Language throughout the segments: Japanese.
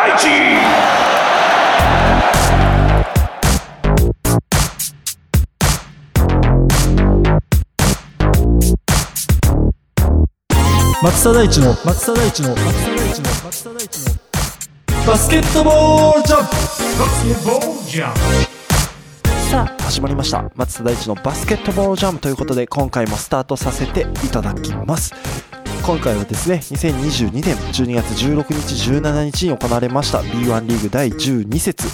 大地松田大地の松田大地の松田大地の松田大地の。バスケットボールジャンプ。バスケットボールジャンプ。さあ始まりました。松田大地のバスケットボールジャムということで今回もスタートさせていただきます今回はですね2022年12月16日17日に行われました B1 リーグ第12節。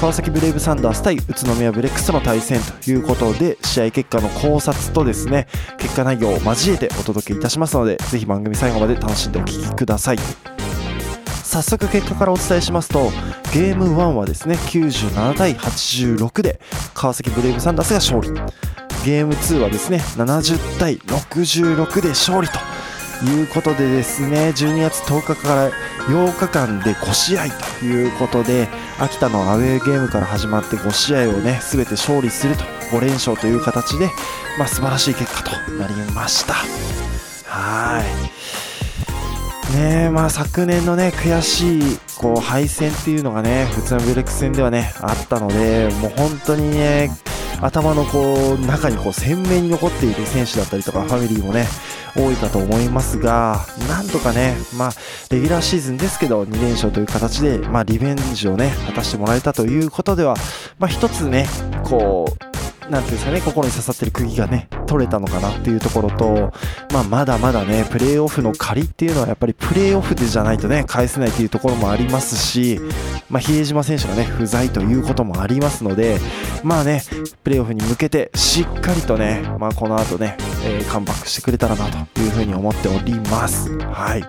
川崎ブレイブサンダース対宇都宮ブレックスとの対戦ということで試合結果の考察とですね結果内容を交えてお届けいたしますのでぜひ番組最後まで楽しんでお聴きください。早速結果からお伝えしますとゲーム1はですね97対86で川崎ブレイブサンダースが勝利。ゲーム2はですね70対66で勝利ということでですね12月10日から8日間で5試合ということで秋田のアウェーゲームから始まって5試合をね全て勝利すると5連勝という形で、まあ、素晴らしい結果となりました。はい。ねまあ昨年のね悔しいこう敗戦っていうのがね宇都宮ブレックス戦ではねあったのでもう本当にね頭のこう中にこう鮮明に残っている選手だったりとかファミリーもね多いかと思いますがなんとかねまあレギュラーシーズンですけど2連勝という形でまあリベンジをね果たしてもらえたということではまあ一つねこうなんていうんですかね心に刺さってる釘がね取れたのかなっていうところと、まあ、まだまだねプレーオフの借りっていうのはやっぱりプレーオフでじゃないとね返せないというところもありますし、まあ、比江島選手がね不在ということもありますのでまあねプレーオフに向けてしっかりとね、まあ、この後ね、えーカムバックしてくれたらなというふうに思っております。はい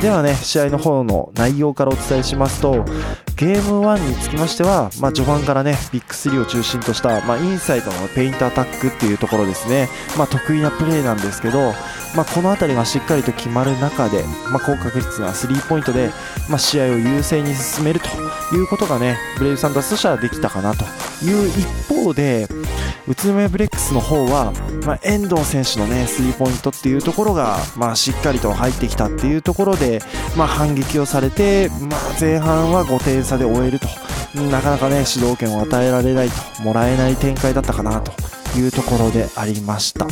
ではね試合の方の内容からお伝えしますとゲーム1につきましては、まあ、序盤からねビッグ3を中心とした、まあ、インサイドのペイントアタックっていうところですね、まあ、得意なプレーなんですけど、まあ、この辺りがしっかりと決まる中で、まあ、高確率なスリーポイントで、まあ、試合を優勢に進めるということがねブレイブサンダースとしてはできたかなという一方で宇都宮ブレックスの方は、まあ、遠藤選手のねスリーポイントっていうところが、まあ、しっかりと入ってきたっていうところで、まあ、反撃をされて、まあ、前半は5点差で終えるとなかなかね主導権を与えられないともらえない展開だったかなというところでありました。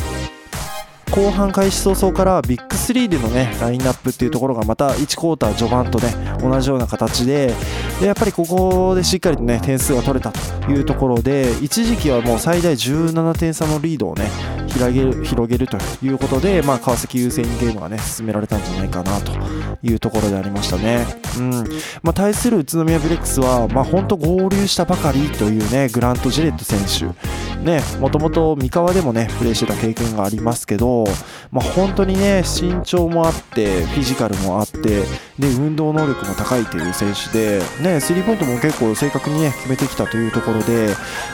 後半開始早々からビッグ3でのねラインナップっていうところがまた1クォーター序盤とね同じような形ででやっぱりここでしっかりとね点数が取れたというところで一時期はもう最大17点差のリードをね広げる広げるということで、まあ、川崎優勢にゲームがね進められたんじゃないかなというところでありましたね。うんまあ、対する宇都宮ブレックスは、まあ、本当合流したばかりというねグラント・ジェレット選手ねもともと三河でもねプレーしてた経験がありますけど、まあ、本当にね身長もあってフィジカルもあってで運動能力も高いという選手で、ね、スリーポイントも結構正確にね決めてきたというところで、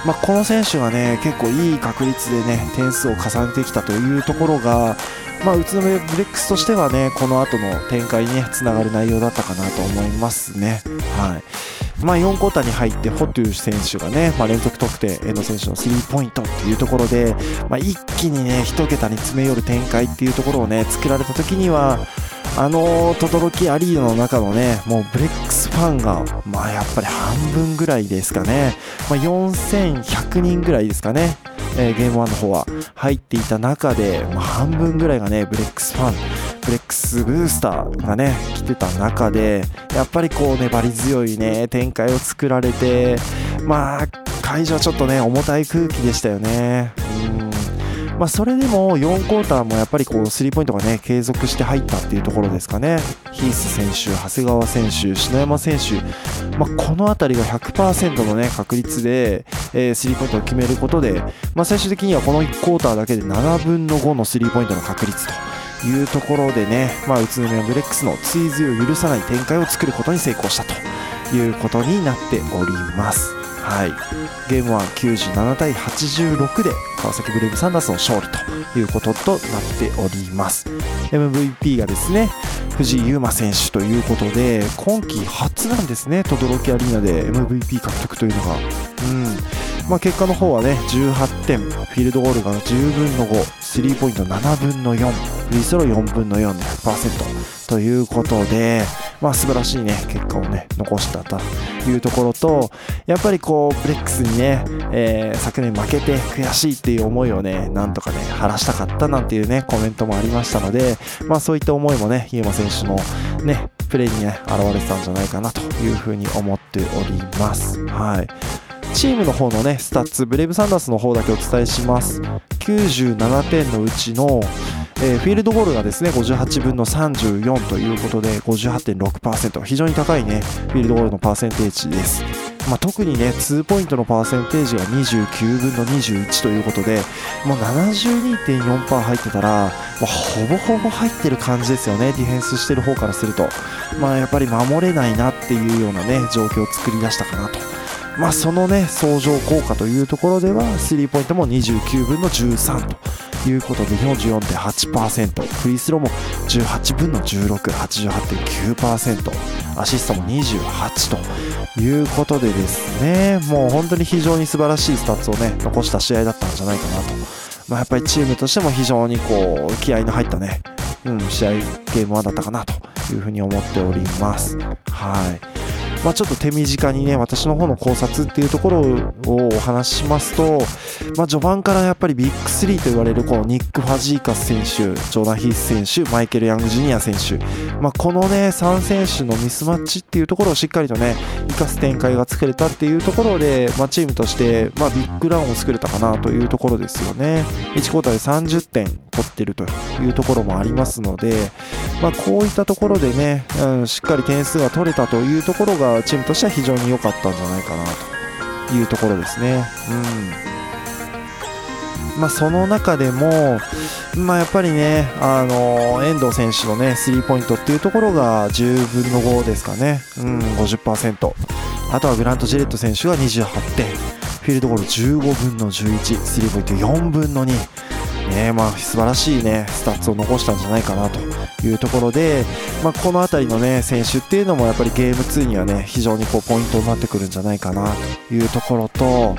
まあ、この選手がね結構いい確率でね点数を重ねてきたというところがまあ、宇都宮ブレックスとしてはねこの後の展開にねつながる内容だったかなと思いますね。はいまあ、4クォーターに入ってホトゥー選手がね、まあ、連続得点遠藤選手のスリーポイントっていうところで、まあ、一気にね1桁に詰め寄る展開っていうところをね作られた時にはあの轟アリーナの中のねもうブレックスファンが、まあ、やっぱり半分ぐらいですかね、まあ、4100人ぐらいですかね、えーゲーム1の方は入っていた中で、まあ、半分ぐらいがねブレックスファン。ブレックスブースターがね来てた中でやっぱりこう粘り強いね展開を作られてまあ会場ちょっとね重たい空気でしたよね。うん。まあ、それでも4クォーターもやっぱりこうスリーポイントがね継続して入ったっていうところですかね。ヒース選手、長谷川選手、篠山選手、まあ、この辺りが100%のね確率で、えースリーポイントを決めることで、まあ、最終的にはこの1クォーターだけで7分の5のスリーポイントの確率と。いうところでね、まあ、宇都宮ブレックスの追随を許さない展開を作ることに成功したということになっております。はい、ゲーム197対86で川崎ブレイブサンダースの勝利ということとなっております。MVP がですね藤井優真選手ということで今季初なんですね轟アリーナで MVP 獲得というのが、うん。まあ、結果の方はね18点フィールドゴールが10分の5スリーポイント7分の4フリースロー4分の4で100%ということで、まあ素晴らしいね、結果をね、残したというところと、やっぱりこう、ブレックスにね、えー、昨年負けて悔しいっていう思いをね、なんとかね、晴らしたかったなんていうね、コメントもありましたので、まあそういった思いもね、イエマ選手のね、プレーにね、現れてたんじゃないかなというふうに思っております。はい。チームの方のね、スタッツ、ブレイブサンダースの方だけお伝えします。97点のうちの、えー、フィールドゴールがですね58分の34ということで58.6%非常に高いねフィールドゴールのパーセンテージです、まあ、特にね2ポイントのパーセンテージが29分の21ということでもう72.4%入ってたら、まあ、ほぼほぼ入ってる感じですよねディフェンスしてる方からすると、まあ、やっぱり守れないなっていうようなね状況を作り出したかなと。まあ、そのね相乗効果というところではスリーポイントも29分の13ということで44.8%フリースローも18分の16 88.9%アシストも28ということでですね。もう本当に非常に素晴らしいスタッツをね残した試合だったんじゃないかなと、まあ、やっぱりチームとしても非常にこう気合の入ったね、うん、試合ゲーム1だったかなというふうに思っております。はい。まあ、ちょっと手短にね、私の方の考察っていうところをお話ししますと、まあ、序盤からやっぱりビッグ3と言われるこのニック・ファジーカス選手、ジョナ・ヒース選手、マイケル・ヤング・ジュニア選手、まあ、このね、3選手のミスマッチっていうところをしっかりとね、生かす展開が作れたっていうところで、まあ、チームとして、まあ、ビッグランを作れたかなというところですよね。1クォーターで30点取ってるというところもありますので、まあ、こういったところでね、うん、しっかり点数が取れたというところがチームとしては非常に良かったんじゃないかなというところですね。うんまあ、その中でも、まあ、やっぱりね、あの遠藤選手のね、スリーポイントっていうところが10分の5ですかね、うん、50%。あとはグラント・ジェレット選手が28点、フィールドゴール15分の11、スリーポイント4分の2。ねまあ、素晴らしい、ね、スタッツを残したんじゃないかなというところで、まあ、この辺りの、ね、選手っていうのもやっぱりゲーム2には、ね、非常にこうポイントになってくるんじゃないかなというところと、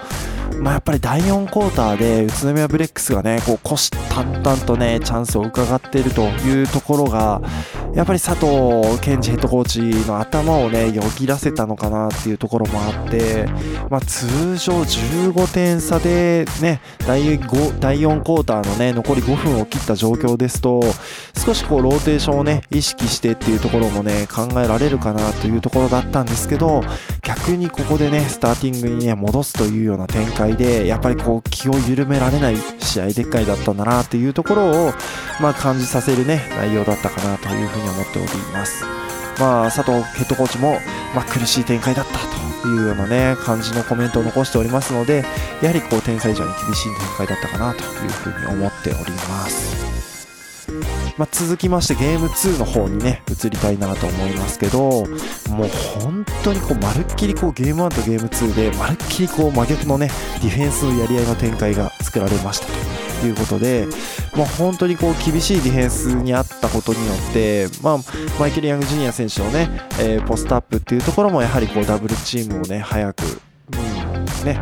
まあ、やっぱり第4クォーターで宇都宮ブレックスがねこう虎視眈々とねチャンスを伺っているというところがやっぱり佐藤賢次ヘッドコーチの頭をねよぎらせたのかなっていうところもあって、まあ、通常15点差でね第5第4クォーターのね残り5分を切った状況ですと少しこうローテーションをね意識してっていうところもね考えられるかなというところだったんですけど逆にここでねスターティングにね戻すというような展開でやっぱりこう気を緩められない試合でっかいだったんだなっていうところを、まあ、感じさせるね内容だったかなというふうに思っております。まあ、佐藤ヘッドコーチも、まあ、苦しい展開だったというようなね感じのコメントを残しておりますのでやはりこう点差以上に厳しい展開だったかなというふうに思っております。まあ、続きましてゲーム2の方にね移りたいなと思いますけどもう本当にこうまるっきりこうゲーム1とゲーム2でまるっきりこう真逆のねディフェンスのやり合いの展開が作られましたということで、もう本当にこう厳しいディフェンスにあったことによって、まあ、マイケル・ヤング・ジュニア選手のね、えー、ポストアップっていうところもやはりこうダブルチームをね早くうんね、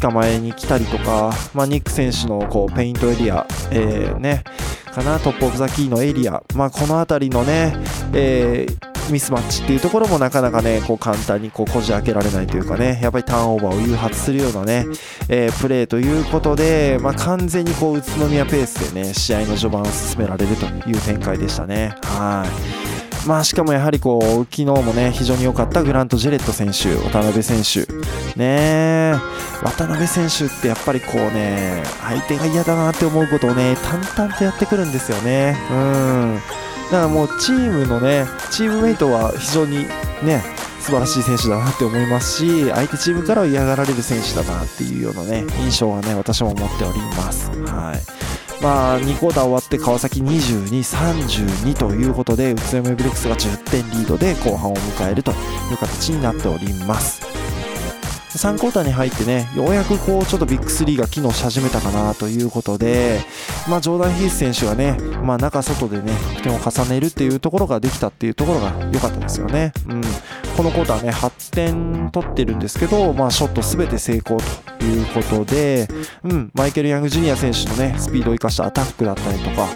捕まえに来たりとか、まあ、ニック選手のこうペイントエリア、えー、ね、かな、トップオブザキーのエリア、まあ、この辺りのね、えー、ミスマッチっていうところもなかなかね、こう簡単にこうこじ開けられないというかね、やっぱりターンオーバーを誘発するようなね、えー、プレーということで、まあ、完全にこう宇都宮ペースでね、試合の序盤を進められるという展開でしたね。はい。まあ、しかもやはりこう昨日もね非常に良かったグラント・ジェレット選手、渡辺選手、ね渡辺選手ってやっぱりこうね相手が嫌だなって思うことをね淡々とやってくるんですよね。うんからもうチームのねチームメイトは非常にね素晴らしい選手だなって思いますし相手チームからは嫌がられる選手だなっていうようなね印象はね私も持っております。はいまあ、2クォーター終わって川崎22、32ということで宇都宮ブレックスが10点リードで後半を迎えるという形になっております。3クォーターに入ってね、ようやくこう、ちょっとビッグ3が機能し始めたかなということで、まあ、ジョーダン・ヒース選手がね、まあ、中、外でね、得点を重ねるっていうところができたっていうところが良かったですよね。うん。このクォーターね、8点取ってるんですけど、まあ、ショット全て成功ということで、うん、マイケル・ヤング・ジュニア選手のね、スピードを生かしたアタックだったりとか、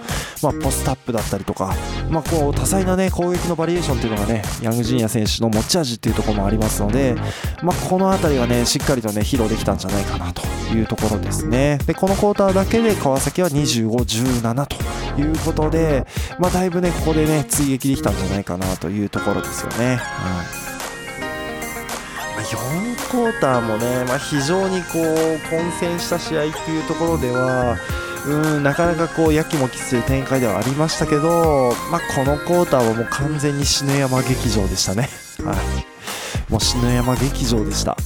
まあ、ポストアップだったりとか、まあ、こう多彩な、ね、攻撃のバリエーションというのがねヤングジュニア選手の持ち味っていうところもありますので、まあ、この辺りはねしっかりとね披露できたんじゃないかなというところですねでこのクォーターだけで川崎は25-17ということで、まあ、だいぶねここでね追撃できたんじゃないかなというところですよね。はい4クォーターもね、まあ、非常にこう混戦した試合っていうところではうんなかなかこうやきもきする展開ではありましたけど、まあ、このクォーターはもう完全に篠山劇場でしたね。はい、もう篠山劇場でした。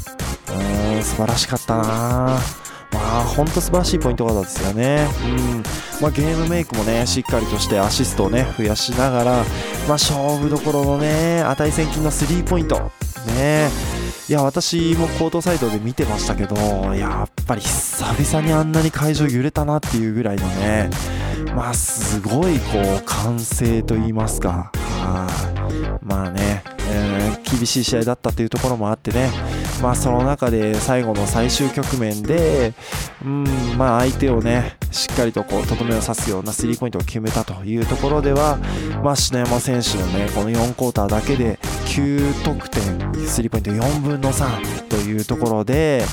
うん素晴らしかったなまあ、本当素晴らしいポイントガードですよね。うんまあ、ゲームメイクもね、しっかりとしてアシストをね、増やしながら、まあ、勝負どころのね、値千金のスリーポイント、ね、いや私もコートサイドで見てましたけどやっぱり久々にあんなに会場揺れたなっていうぐらいのねまあすごいこう歓声と言いますかはい。まあね、えー、厳しい試合だったっていうところもあってねまあその中で最後の最終局面でうんまあ相手をねしっかりとこうとどめを刺すようなスリーポイントを決めたというところではまあ篠山選手のねこの4クォーターだけで9得点スリーポイント4分の3というところで、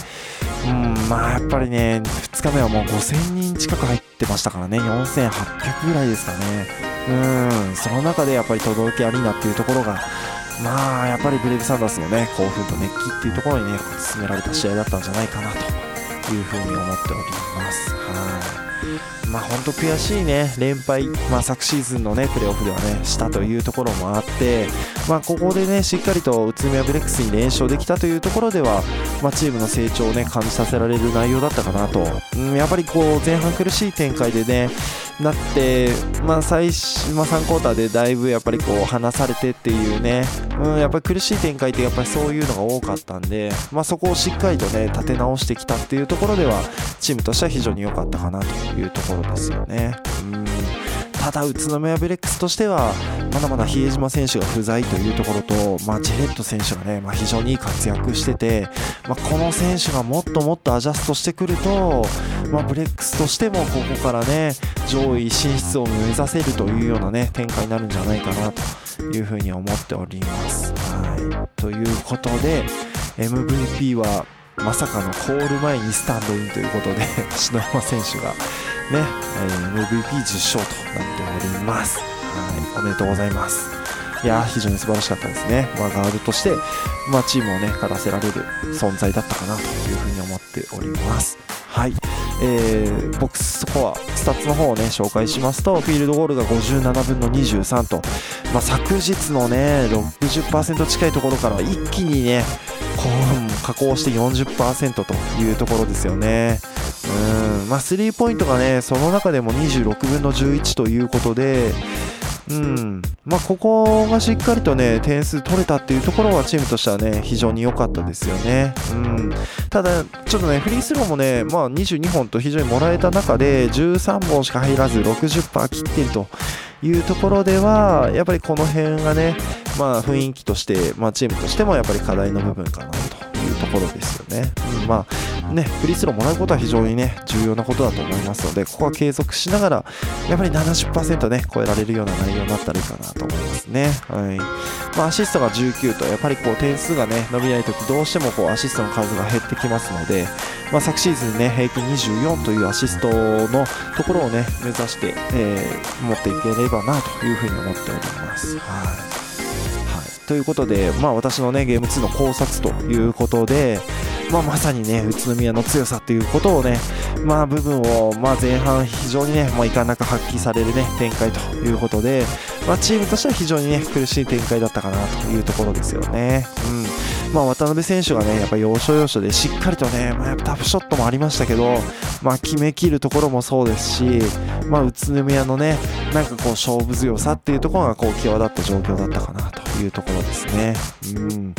うん、まあやっぱりね2日目はもう5000人近く入ってましたからね。4800ぐらいですかね。うんその中でやっぱり届けアリーナっていうところがまあやっぱりブレイブ・サンダースのね興奮と熱気っていうところにね進められた試合だったんじゃないかなというふうに思っております。はい。まあ本当悔しいね、連敗、まあ、昨シーズンのね、プレーオフではね、したというところもあって、まあここでね、しっかりと宇都宮ブレックスに連勝できたというところでは、まあチームの成長をね、感じさせられる内容だったかなと。うん、やっぱりこう、前半苦しい展開でね、なって、まあ最初、まあ3クォーターでだいぶやっぱりこう、離されてっていうね、うん、やっぱり苦しい展開ってやっぱりそういうのが多かったんで、まあそこをしっかりとね、立て直してきたっていうところでは、チームとしては非常に良かったかなというところですよね。うんただ宇都宮ブレックスとしてはまだまだ比江島選手が不在というところと、まあ、ジェレット選手がね、まあ、非常にいい活躍してて、まあ、この選手がもっともっとアジャストしてくると、まあ、ブレックスとしてもここからね上位進出を目指せるというようなね展開になるんじゃないかなというふうに思っております。はい、ということで MVP はまさかのコール前にスタンドインということで 篠山選手がね、MVP 受賞となっております。はい、おめでとうございます。いや非常に素晴らしかったですね。ま、ガードとして、まあ、チームをね、勝たせられる存在だったかなというふうに思っております。はい。えー、ボックススコア、スタッツの方をね、紹介しますと、フィールドゴールが57分の23と、まあ、昨日のね、60%近いところから一気にね、こう下降して40%というところですよね。まあ、スリーポイントがね、その中でも26分の11ということで、うん。まあ、ここがしっかりとね点数取れたっていうところはチームとしてはね非常に良かったですよね、うん、ただ、ちょっとねフリースローもね、まあ、22本と非常にもらえた中で13本しか入らず60%切っているというところではやっぱりこの辺がね、まあ、雰囲気として、まあ、チームとしてもやっぱり課題の部分かなというところですよね。うん、まあね、フリースローもらうことは非常にね、重要なことだと思いますので、ここは継続しながら、やっぱり70%ね、超えられるような内容になったらいいかなと思いますね。はい。まあ、アシストが19と、やっぱりこう点数がね、伸びないとき、どうしてもこうアシストの数が減ってきますので、まあ、昨シーズンね、平均24というアシストのところをね、目指して、えー、持っていければなというふうに思っております。はい。ということで、まあ、私のねゲーム2の考察ということで、まあ、まさにね宇都宮の強さということをね、まあ、部分を、まあ、前半非常にね、まあ、いかなく発揮されるね展開ということで、まあ、チームとしては非常にね苦しい展開だったかなというところですよね。うんまあ、渡辺選手がね、やっぱ要所要所でしっかりとね、まあ、やっぱタフショットもありましたけど、まあ、決めきるところもそうですし、まあ、宇都宮のね、なんかこう勝負強さっていうところがこう際立った状況だったかなというところですね。うん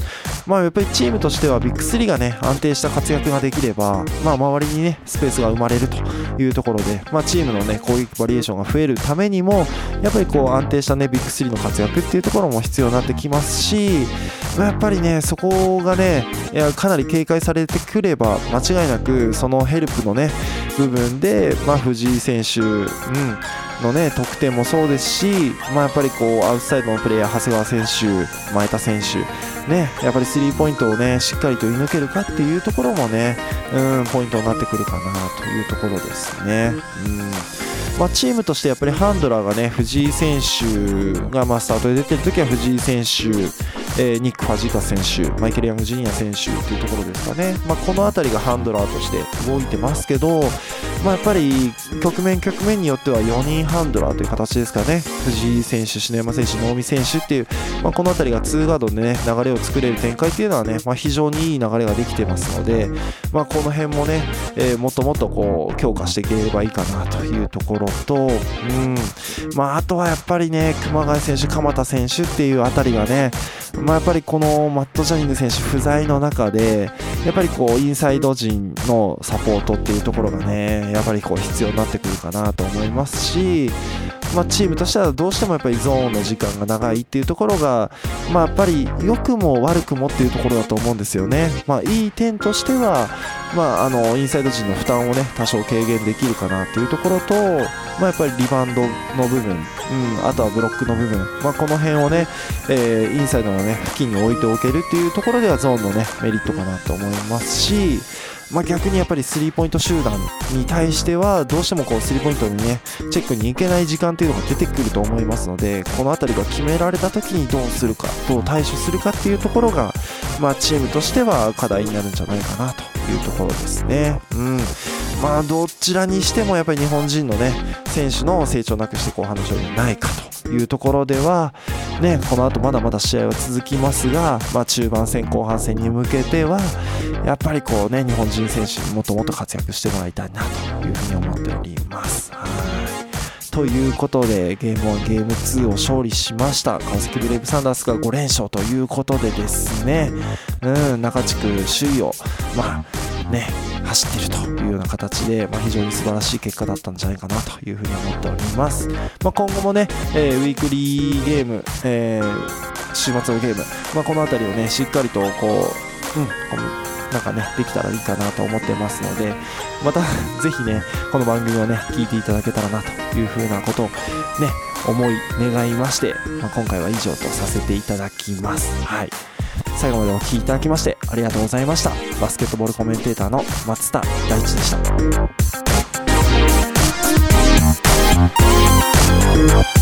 まあ、やっぱりチームとしてはビッグ3がね安定した活躍ができれば、まあ、周りにねスペースが生まれるというところで、まあ、チームのね攻撃バリエーションが増えるためにもやっぱりこう安定したねビッグ3の活躍っていうところも必要になってきますし、まあ、やっぱりねそこがねいやかなり警戒されてくれば間違いなくそのヘルプのね部分で、まあ、藤井選手、うん、のね得点もそうですし、まあ、やっぱりこうアウトサイドのプレイヤー長谷川選手、前田選手ね、やっぱりスリーポイントをねしっかりと射抜けるかっていうところもね、うん、ポイントになってくるかなというところですね。うんまあ、チームとしてやっぱりハンドラーがね藤井選手がまスタートで出てる時は藤井選手、えー、ニック・ファジーカ選手マイケル・ヤング・ジュニア選手というところですかね、まあ、この辺りがハンドラーとして動いてますけど、まあ、やっぱり局面局面によっては4人ハンドラーという形ですかね。藤井選手、篠山選手、能見選手っていう、まあ、この辺りが2ガードで、ね、流れを作れる展開っていうのはね、まあ、非常にいい流れができてますので、まあ、この辺もね、えー、もっともっとこう強化していければいいかなというところと、うん。まあ、あとはやっぱりね熊谷選手、鎌田選手っていうあたりがね、まあ、やっぱりこのマット・ジャニング選手不在の中でやっぱりこうインサイド陣のサポートっていうところがねやっぱりこう必要になってくるかなと思いますし、まあ、チームとしてはどうしてもやっぱりゾーンの時間が長いっていうところが、まあ、やっぱり良くも悪くもっていうところだと思うんですよね。まあ、いい点としては、まあ、あのインサイド陣の負担をね多少軽減できるかなっていうところと、まあ、やっぱりリバウンドの部分、うん、あとはブロックの部分、まあ、この辺をね、えー、インサイドのね付近に置いておけるっていうところではゾーンのねメリットかなと思いますし、まあ、逆にやっぱりスリーポイント集団に対してはどうしてもこうスリーポイントにねチェックに行けない時間っていうのが出てくると思いますのでこの辺りが決められた時にどうするかどう対処するかっていうところが、まあ、チームとしては課題になるんじゃないかなというところですね。うんまあ、どちらにしてもやっぱり日本人のね選手の成長なくして後半の勝利ないかというところでは、ね、この後まだまだ試合は続きますが、まあ、中盤戦、後半戦に向けてはやっぱりこう、ね、日本人選手にもっともっと活躍してもらいたいなというふうに思っております。はい。ということでゲーム1ゲーム2を勝利しました。川崎ブレイブサンダースが5連勝ということでですね。うん中地区首位をまあね走っているというような形で、まあ、非常に素晴らしい結果だったんじゃないかなというふうに思っております、まあ、今後もね、えー、ウィークリーゲーム、えー、週末のゲーム、まあ、この辺りをねしっかりとこう、うん、なんかね、できたらいいかなと思ってますので、また ぜひね、この番組をね、聞いていただけたらなというふうなことをね、思い願いまして、まあ、今回は以上とさせていただきます。はい。最後までお聴きいただきましてありがとうございました。バスケットボールコメンテーターの松田大地でした。